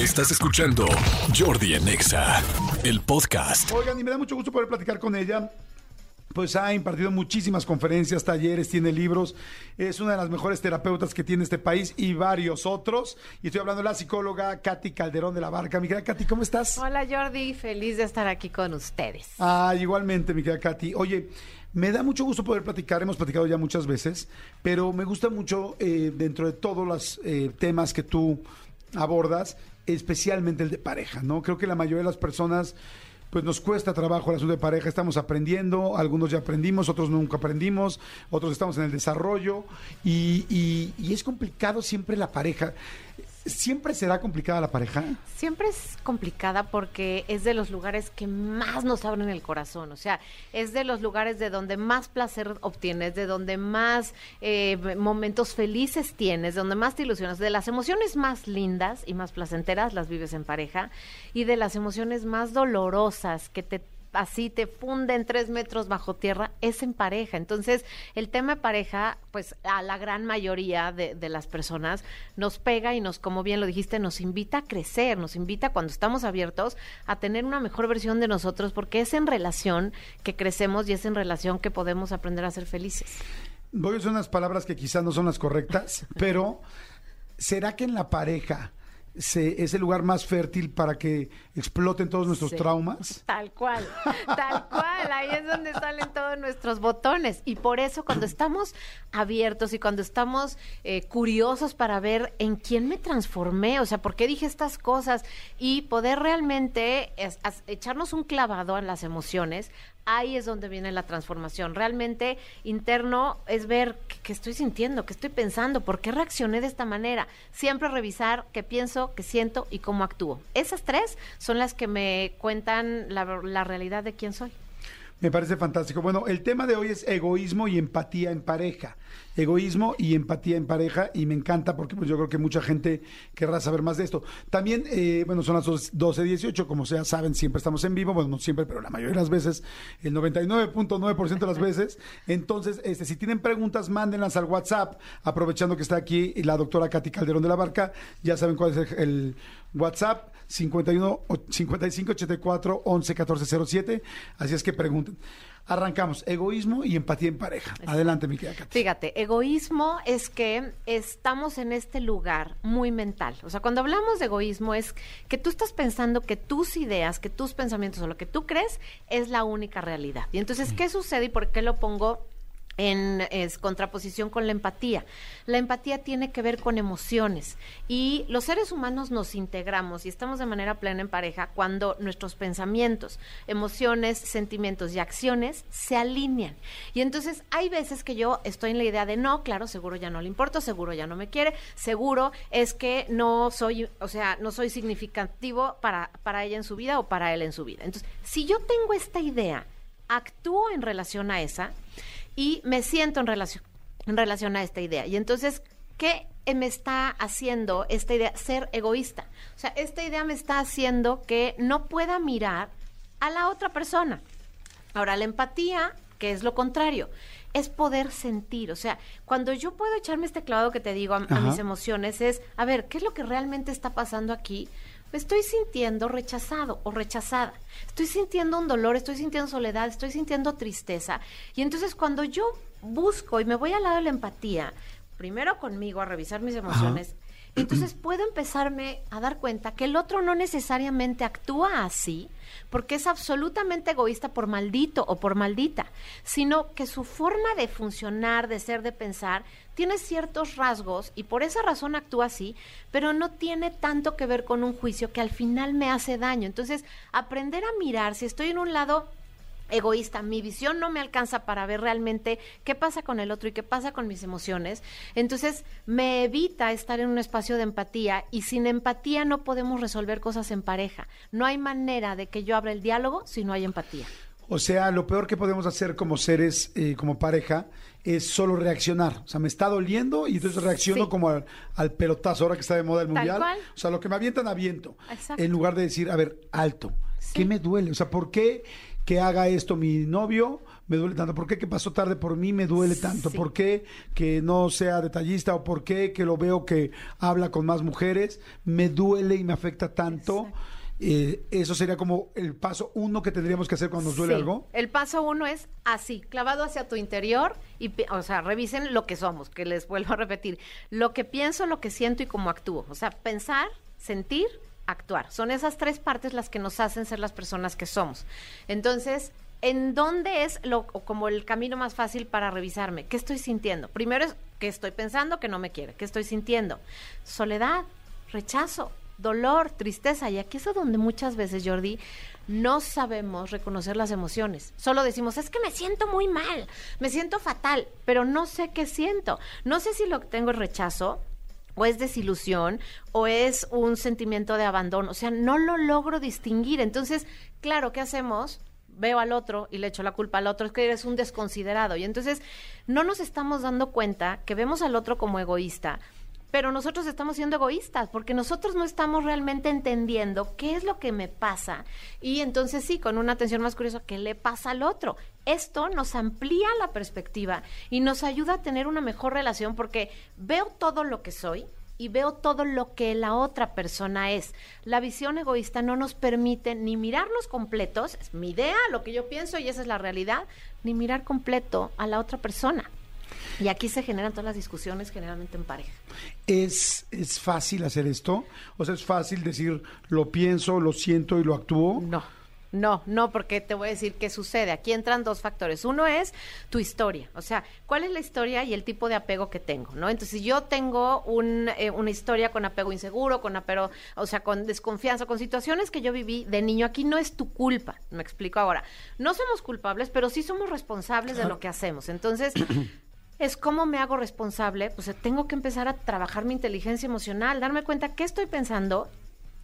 Estás escuchando Jordi Anexa, el podcast. Oigan, y me da mucho gusto poder platicar con ella. Pues ha impartido muchísimas conferencias, talleres, tiene libros. Es una de las mejores terapeutas que tiene este país y varios otros. Y estoy hablando de la psicóloga Katy Calderón de la Barca. Mi querida Katy, ¿cómo estás? Hola Jordi, feliz de estar aquí con ustedes. Ah, igualmente, mi querida Katy. Oye, me da mucho gusto poder platicar, hemos platicado ya muchas veces, pero me gusta mucho eh, dentro de todos los eh, temas que tú abordas, especialmente el de pareja, ¿no? Creo que la mayoría de las personas pues nos cuesta trabajo el asunto de pareja, estamos aprendiendo, algunos ya aprendimos, otros nunca aprendimos, otros estamos en el desarrollo y, y- y es complicado siempre la pareja. ¿Siempre será complicada la pareja? Siempre es complicada porque es de los lugares que más nos abren el corazón, o sea, es de los lugares de donde más placer obtienes, de donde más eh, momentos felices tienes, de donde más te ilusionas, de las emociones más lindas y más placenteras las vives en pareja y de las emociones más dolorosas que te así te funden tres metros bajo tierra, es en pareja. Entonces, el tema de pareja, pues a la gran mayoría de, de las personas nos pega y nos, como bien lo dijiste, nos invita a crecer, nos invita cuando estamos abiertos a tener una mejor versión de nosotros, porque es en relación que crecemos y es en relación que podemos aprender a ser felices. Voy a usar unas palabras que quizás no son las correctas, pero ¿será que en la pareja se, es el lugar más fértil para que exploten todos nuestros Sí. traumas? Tal cual, tal cual, ahí es donde salen todos nuestros botones. Y por eso cuando estamos abiertos y cuando estamos eh, curiosos para ver en quién me transformé, o sea, por qué dije estas cosas y poder realmente es- echarnos un clavado en las emociones, ahí es donde viene la transformación. Realmente interno es ver qué, estoy sintiendo, qué estoy pensando, por qué reaccioné de esta manera. Siempre revisar qué pienso, qué siento y cómo actúo. Esas tres son las que me cuentan la, la realidad de quién soy. Me parece fantástico. Bueno, el tema de hoy es egoísmo y empatía en pareja. Egoísmo y empatía en pareja y me encanta porque pues yo creo que mucha gente querrá saber más de esto. También, eh, bueno, son las 12.18, como ya saben, siempre estamos en vivo, bueno, no siempre, pero la mayoría de las veces, el 99.9% de las veces. Entonces, este, si tienen preguntas, mándenlas al WhatsApp, aprovechando que está aquí la doctora Katy Calderón de la Barca. Ya saben cuál es el, WhatsApp, 51 o- 55 84 11 14 07. Así es que pregunten. Arrancamos, egoísmo y empatía en pareja. Adelante, mi querida Katy. Fíjate, egoísmo es que estamos en este lugar muy mental. O sea, cuando hablamos de egoísmo es que tú estás pensando que tus ideas, que tus pensamientos o lo que tú crees es la única realidad. Y entonces, ¿qué sucede y por qué lo pongo? En es, contraposición con la empatía. La empatía tiene que ver con emociones y los seres humanos nos integramos y estamos de manera plena en pareja cuando nuestros pensamientos, emociones, sentimientos y acciones se alinean. Y entonces hay veces que yo estoy en la idea de no, claro, seguro ya no le importo, seguro ya no me quiere, seguro es que no soy, o sea, no soy significativo para, para ella en su vida o para él en su vida. Entonces, si yo tengo esta idea, actúo en relación a esa y me siento en relación, en relación a esta idea. Y entonces, ¿qué me está haciendo esta idea? Ser egoísta. O sea, esta idea me está haciendo que no pueda mirar a la otra persona. Ahora, la empatía, que es lo contrario, es poder sentir. O sea, cuando yo puedo echarme este clavado que te digo a, a mis emociones, es, a ver, ¿qué es lo que realmente está pasando aquí? Me estoy sintiendo rechazado o rechazada. Estoy sintiendo un dolor, estoy sintiendo soledad, estoy sintiendo tristeza. Y entonces cuando yo busco y me voy al lado de la empatía, primero conmigo a revisar mis emociones, entonces puedo empezarme a dar cuenta que el otro no necesariamente actúa así, porque es absolutamente egoísta por maldito o por maldita, sino que su forma de funcionar, de ser, de pensar, tiene ciertos rasgos y por esa razón actúa así, pero no tiene tanto que ver con un juicio que al final me hace daño. Entonces, aprender a mirar, si estoy en un lado egoísta, mi visión no me alcanza para ver realmente qué pasa con el otro y qué pasa con mis emociones, entonces me evita estar en un espacio de empatía y sin empatía no podemos resolver cosas en pareja. No hay manera de que yo abra el diálogo si no hay empatía. O sea, lo peor que podemos hacer como seres, eh, como pareja, es solo reaccionar. O sea, me está doliendo y entonces reacciono Sí. como al, al pelotazo, ahora que está de moda el Tal mundial. cual. O sea, lo que me avientan, aviento. Exacto. En lugar de decir, a ver, alto. Sí. ¿Qué me duele? O sea, ¿por qué que haga esto mi novio me duele tanto? ¿Por qué que pasó tarde por mí me duele tanto? Sí. ¿Por qué que no sea detallista? ¿O por qué que lo veo que habla con más mujeres? Me duele y me afecta tanto. Eh, eso sería como el paso uno que tendríamos que hacer cuando nos duele Sí. algo. El paso uno es así, clavado hacia tu interior y, o sea, revisen lo que somos, que les vuelvo a repetir, lo que pienso, lo que siento y cómo actúo. O sea, pensar, sentir, actuar. Son esas tres partes las que nos hacen ser las personas que somos. Entonces, ¿en dónde es lo, como el camino más fácil para revisarme? ¿Qué estoy sintiendo? Primero es que estoy pensando que no me quiere, ¿qué estoy sintiendo? Soledad, rechazo, dolor, tristeza. Y aquí es donde muchas veces, Jordi, no sabemos reconocer las emociones. Solo decimos, es que me siento muy mal, me siento fatal, pero no sé qué siento. No sé si lo que tengo es rechazo, o es desilusión, o es un sentimiento de abandono. O sea, no lo logro distinguir. Entonces, claro, ¿qué hacemos? Veo al otro y le echo la culpa al otro, es que eres un desconsiderado. Y entonces no nos estamos dando cuenta que vemos al otro como egoísta, pero nosotros estamos siendo egoístas porque nosotros no estamos realmente entendiendo qué es lo que me pasa y entonces sí, con una atención más curiosa, ¿qué le pasa al otro? Esto nos amplía la perspectiva y nos ayuda a tener una mejor relación porque veo todo lo que soy y veo todo lo que la otra persona es. La visión egoísta no nos permite ni mirarnos completos, es mi idea, lo que yo pienso y esa es la realidad, ni mirar completo a la otra persona. Y aquí se generan todas las discusiones generalmente en pareja. ¿Es, ¿Es fácil hacer esto? O sea, es fácil decir lo pienso, lo siento y lo actúo. No, no, no, porque te voy a decir qué sucede. Aquí entran dos factores. Uno es tu historia, o sea, cuál es la historia y el tipo de apego que tengo, ¿no? Entonces, si yo tengo un, eh, una historia con apego inseguro, con apego, o sea, con desconfianza, con situaciones que yo viví de niño, aquí no es tu culpa, me explico ahora. No somos culpables, pero sí somos responsables de lo que hacemos. Entonces, es cómo me hago responsable, pues tengo que empezar a trabajar mi inteligencia emocional, darme cuenta qué estoy pensando,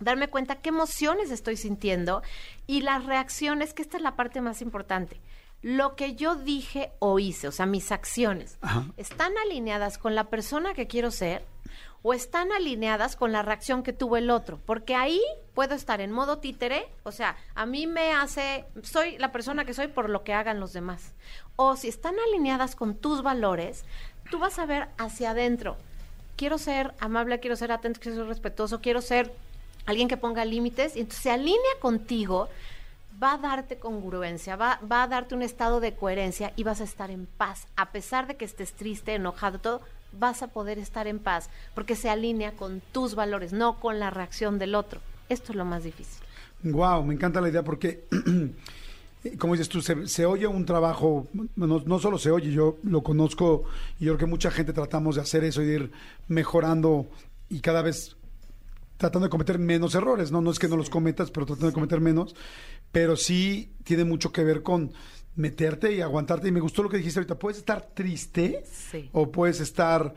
darme cuenta qué emociones estoy sintiendo y las reacciones, que esta es la parte más importante. Lo que yo dije o hice, o sea, mis acciones, Ajá. ¿están alineadas con la persona que quiero ser o están alineadas con la reacción que tuvo el otro? Porque ahí puedo estar en modo títere, o sea, a mí me hace, soy la persona que soy por lo que hagan los demás. O si están alineadas con tus valores, tú vas a ver hacia adentro. Quiero ser amable, quiero ser atento, quiero ser respetuoso, quiero ser alguien que ponga límites y entonces se alinea contigo, va a darte congruencia, va, va a darte un estado de coherencia y vas a estar en paz. A pesar de que estés triste, enojado, todo, vas a poder estar en paz porque se alinea con tus valores, no con la reacción del otro. Esto es lo más difícil. Wow, me encanta la idea porque, como dices tú, se, se oye un trabajo, no, no solo se oye, yo lo conozco y yo creo que mucha gente tratamos de hacer eso y de ir mejorando y cada vez tratando de cometer menos errores, ¿no? No es que no los cometas, pero tratando de cometer menos, pero sí tiene mucho que ver con meterte y aguantarte. Y me gustó lo que dijiste ahorita, puedes estar triste Sí. o puedes estar,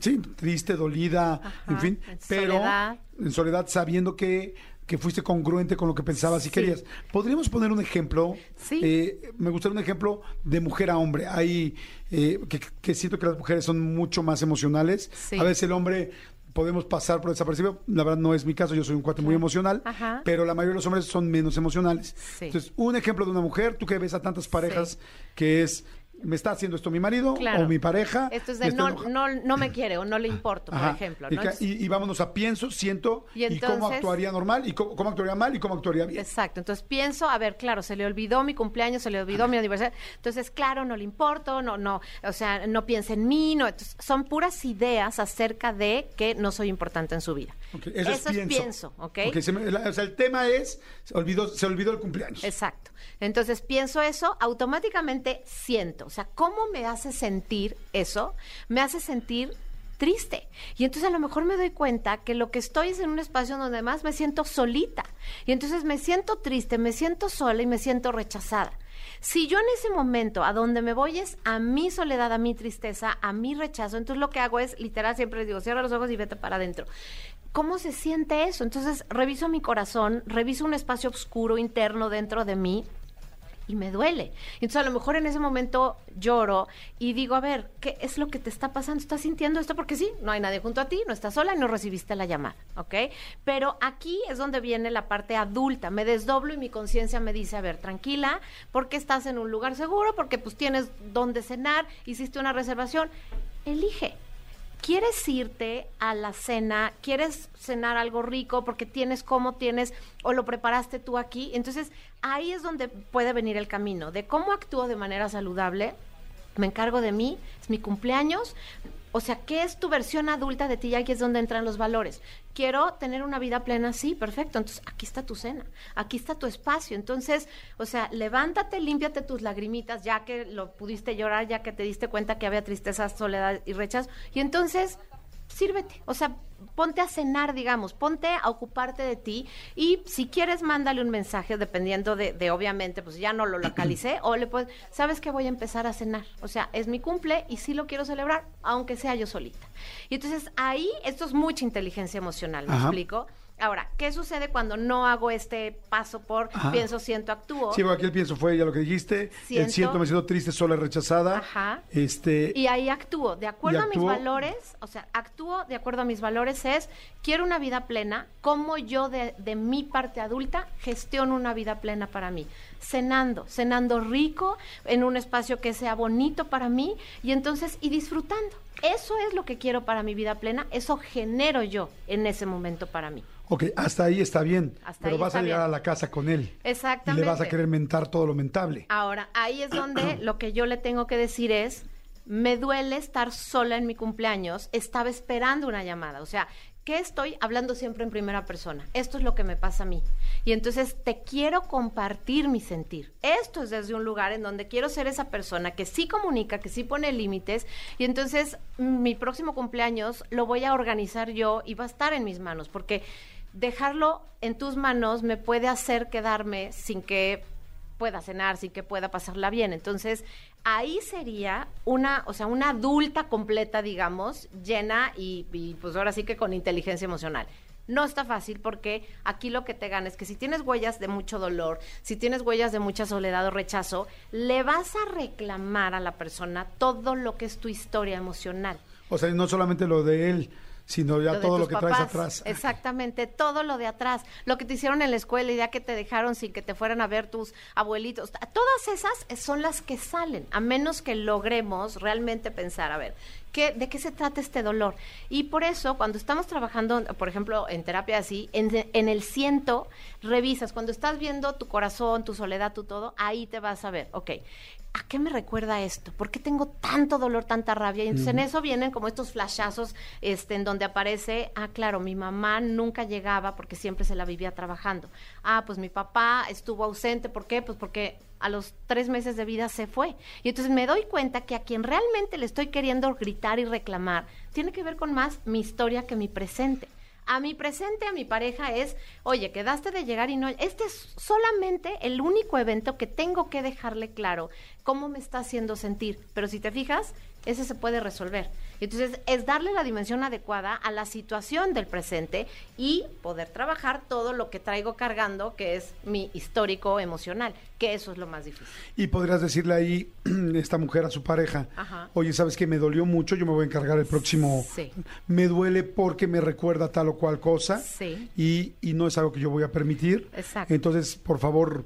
sí, triste, dolida, Ajá, en fin, en pero soledad. en soledad sabiendo que, que fuiste congruente con lo que pensabas y Sí. querías. ¿Podríamos poner un ejemplo? Sí. Eh, me gustaría un ejemplo de mujer a hombre. Hay eh, que, que siento que las mujeres son mucho más emocionales. Sí. A veces el hombre podemos pasar por desapercibido. La verdad no es mi caso, yo soy un cuate muy emocional, Ajá. pero la mayoría de los hombres son menos emocionales. Sí. Entonces, un ejemplo de una mujer, tú que ves a tantas parejas, que es, me está haciendo esto mi marido Claro. o mi pareja. Esto es de no, no, no me quiere o no le importo, por ejemplo. Y, ¿no? ca- Entonces- y- y vámonos a pienso, siento Y y, cómo actuaría normal y cómo, cómo actuaría mal y cómo actuaría bien. Exacto, entonces pienso, a ver, claro, se le olvidó mi cumpleaños, se le olvidó mi aniversario, entonces, claro, no le importo, no, no, o sea, no piensa en mí, no, entonces, son puras ideas acerca de que no soy importante en su vida. Eso, es pienso. pienso, ¿ok? Ok, se me- la- o sea, el tema es, se olvidó, se olvidó el cumpleaños. Exacto. Entonces pienso eso, automáticamente siento. O sea, ¿cómo me hace sentir eso? Me hace sentir triste. Y entonces a lo mejor me doy cuenta que lo que estoy es en un espacio donde además me siento solita. Y entonces me siento triste, me siento sola y me siento rechazada. Si yo en ese momento a donde me voy es a mi soledad, a mi tristeza, a mi rechazo, entonces lo que hago es, literal, siempre digo, cierra los ojos y vete para adentro. ¿Cómo se siente eso? Entonces reviso mi corazón, reviso un espacio oscuro interno dentro de mí y me duele. Entonces a lo mejor en ese momento lloro y digo, a ver, ¿qué es lo que te está pasando? ¿Estás sintiendo esto? Porque sí, no hay nadie junto a ti, no estás sola no recibiste la llamada, ¿ok? Pero aquí es donde viene la parte adulta, me desdoblo y mi conciencia me dice, a ver, tranquila, porque estás en un lugar seguro, porque pues tienes donde cenar, hiciste una reservación, elige. ¿Quieres irte a la cena? ¿Quieres cenar algo rico porque tienes cómo tienes o lo preparaste tú aquí? Entonces, ahí es donde puede venir el camino de cómo actúo de manera saludable. Me encargo de mí, es mi cumpleaños, o sea, ¿qué es tu versión adulta de ti? Y aquí es donde entran los valores. Quiero tener una vida plena, sí, perfecto. Entonces, aquí está tu cena, aquí está tu espacio. Entonces, o sea, levántate, límpiate tus lagrimitas, ya que lo pudiste llorar, ya que te diste cuenta que había tristeza, soledad y rechazo. Y entonces, sírvete. O sea, ponte a cenar, digamos, ponte a ocuparte de ti y si quieres mándale un mensaje dependiendo de, de obviamente, pues ya no lo localicé o le puedes, sabes que voy a empezar a cenar, o sea, es mi cumple y sí lo quiero celebrar, aunque sea yo solita. Y entonces ahí, esto es mucha inteligencia emocional, ¿me explico? Ahora, ¿qué sucede cuando no hago este paso por pienso, siento, actúo? Sí, aquí el pienso fue ya lo que dijiste. Siento, el siento, me siento triste, sola, rechazada. Ajá. Este, y ahí actúo. De acuerdo a mis valores, o sea, actúo de acuerdo a mis valores es, quiero una vida plena, ¿cómo yo de, de mi parte adulta gestiono una vida plena para mí? Cenando, cenando rico, en un espacio que sea bonito para mí y entonces, y disfrutando. Eso es lo que quiero para mi vida plena, eso genero yo en ese momento para mí. Ok, hasta ahí está bien, hasta pero vas a llegar a la casa con él. Exactamente. Y le vas a querer mentar todo lo mentable. Ahora, ahí es donde lo que yo le tengo que decir es, me duele estar sola en mi cumpleaños, estaba esperando una llamada, o sea, ¿qué estoy hablando siempre en primera persona? Esto es lo que me pasa a mí. Y entonces te quiero compartir mi sentir. Esto es desde un lugar en donde quiero ser esa persona que sí comunica, que sí pone límites. Y entonces mi próximo cumpleaños lo voy a organizar yo y va a estar en mis manos, porque dejarlo en tus manos me puede hacer quedarme sin que pueda cenar, sin que pueda pasarla bien. Entonces, ahí sería una, o sea, una adulta completa, digamos, llena y, pues ahora sí que con inteligencia emocional. No está fácil porque aquí lo que te gana es que si tienes huellas de mucho dolor, si tienes huellas de mucha soledad o rechazo, le vas a reclamar a la persona todo lo que es tu historia emocional. O sea, no solamente lo de él, sino ya Lo todo lo que papás. traes atrás. Exactamente, todo lo de atrás, lo que te hicieron en la escuela y ya que te dejaron sin que te fueran a ver tus abuelitos, todas esas son las que salen, a menos que logremos realmente pensar, a ver, ¿qué, ¿de qué se trata este dolor? Y por eso, cuando estamos trabajando, por ejemplo, en terapia así, en, en el ciento, revisas, cuando estás viendo tu corazón, tu soledad, tu todo, ahí te vas a ver, ok, ¿a qué me recuerda esto? ¿Por qué tengo tanto dolor, tanta rabia? Y entonces en eso vienen como estos flashazos este, en donde aparece, ah, claro, mi mamá nunca llegaba porque siempre se la vivía trabajando. Ah, pues mi papá estuvo ausente, ¿por qué? Pues porque a los tres meses de vida se fue. Y entonces me doy cuenta que a quien realmente le estoy queriendo gritar y reclamar tiene que ver con más mi historia que mi presente a mi presente, a mi pareja es, oye, quedaste de llegar y no, este es solamente el único evento que tengo que dejarle claro cómo me está haciendo sentir. Pero si te fijas, ese se puede resolver. Entonces, es darle la dimensión adecuada a la situación del presente y poder trabajar todo lo que traigo cargando, que es mi histórico emocional, que eso es lo más difícil. Y podrías decirle ahí, esta mujer a su pareja, Ajá. oye, ¿sabes que Me dolió mucho, yo me voy a encargar el próximo. Sí. Me duele porque me recuerda tal o cual cosa. Sí. Y, y no es algo que yo voy a permitir. Exacto. Entonces, por favor,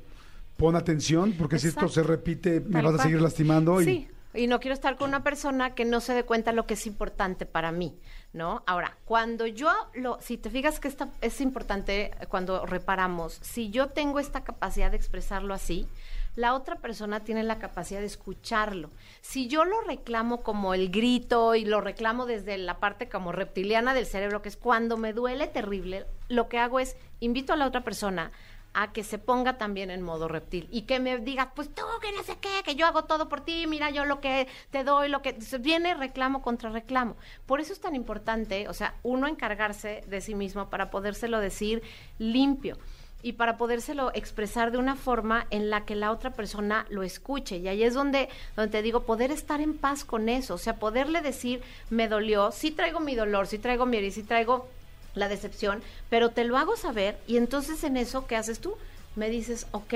pon atención, porque si esto se repite, me Tal vas a cual. seguir lastimando. Sí, y no quiero estar con una persona que no se dé cuenta lo que es importante para mí, ¿no? Ahora, cuando yo lo, si te fijas que esta, es importante cuando reparamos, si yo tengo esta capacidad de expresarlo así, la otra persona tiene la capacidad de escucharlo. Si yo lo reclamo como el grito y lo reclamo desde la parte como reptiliana del cerebro, que es cuando me duele terrible, lo que hago es invito a la otra persona a que se ponga también en modo reptil y que me diga, pues tú que no sé qué, que yo hago todo por ti, mira yo lo que te doy, lo que viene reclamo contra reclamo. Por eso es tan importante, o sea, uno encargarse de sí mismo para podérselo decir limpio y para podérselo expresar de una forma en la que la otra persona lo escuche. Y ahí es donde, donde te digo, poder estar en paz con eso, o sea, poderle decir, me dolió, sí traigo mi dolor, sí traigo mi herida, sí traigo la decepción, pero te lo hago saber y entonces en eso, ¿qué haces tú? Me dices, ok,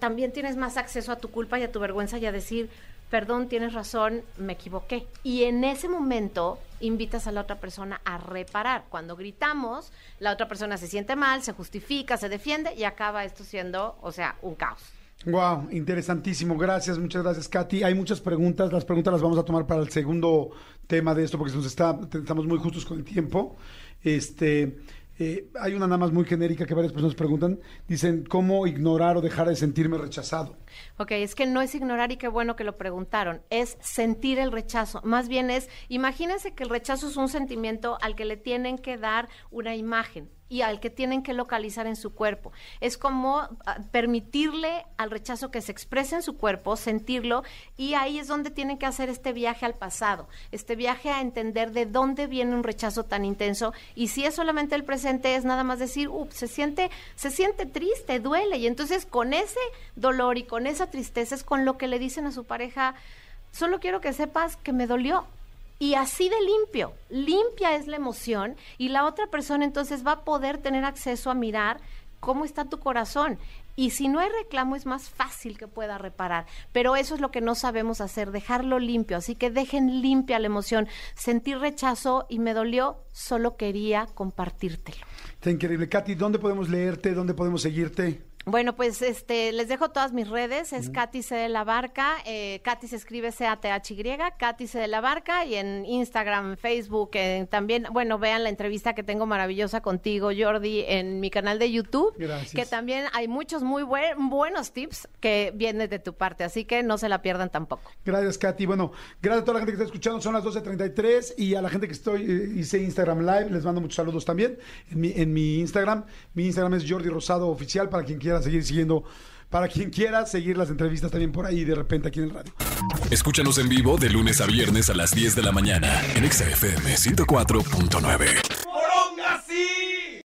también tienes más acceso a tu culpa y a tu vergüenza y a decir, perdón, tienes razón, me equivoqué. Y en ese momento invitas a la otra persona a reparar. Cuando gritamos, la otra persona se siente mal, se justifica, se defiende y acaba esto siendo, o sea, un caos. Wow, interesantísimo. Gracias, muchas gracias, Katy. Hay muchas preguntas. Las preguntas las vamos a tomar para el segundo tema de esto porque nos está, estamos muy justos con el tiempo. Este, eh, hay una nada más muy genérica que varias personas preguntan. Dicen, ¿cómo ignorar o dejar de sentirme rechazado? Ok, es que no es ignorar y qué bueno que lo preguntaron, es sentir el rechazo. Más bien es, imagínense que el rechazo es un sentimiento al que le tienen que dar una imagen y al que tienen que localizar en su cuerpo. Es como ah, permitirle al rechazo que se exprese en su cuerpo, sentirlo, y ahí es donde tienen que hacer este viaje al pasado, este viaje a entender de dónde viene un rechazo tan intenso, y si es solamente el presente, es nada más decir, ups, se siente, se siente triste, duele, y entonces con ese dolor y con esa tristeza es con lo que le dicen a su pareja, solo quiero que sepas que me dolió, y así de limpio, limpia es la emoción y la otra persona entonces va a poder tener acceso a mirar cómo está tu corazón. Y si no hay reclamo es más fácil que pueda reparar. Pero eso es lo que no sabemos hacer, dejarlo limpio. Así que dejen limpia la emoción. Sentí rechazo y me dolió, solo quería compartírtelo. Está increíble. Katy, ¿dónde podemos leerte? ¿Dónde podemos seguirte? Bueno, pues este, les dejo todas mis redes. Es Katy C de la Barca. Eh, Katy se escribe C-A-T-H-Y. Katy C de la Barca. Y en Instagram, Facebook, eh, también, bueno, vean la entrevista que tengo maravillosa contigo, Jordi, en mi canal de YouTube. Gracias. Que también hay muchos muy buenos tips que vienen de tu parte. Así que no se la pierdan tampoco. Gracias, Katy. Bueno, gracias a toda la gente que está escuchando. Son las 12.33. Y a la gente que estoy, eh, hice Instagram Live, les mando muchos saludos también. En mi, en mi Instagram. Mi Instagram es Jordi Rosado Oficial para quien quiera seguir siguiendo. Para quien quiera seguir las entrevistas también por ahí de repente aquí en el radio. Escúchanos en vivo de lunes a viernes a las 10 de la mañana en XFM 104.9.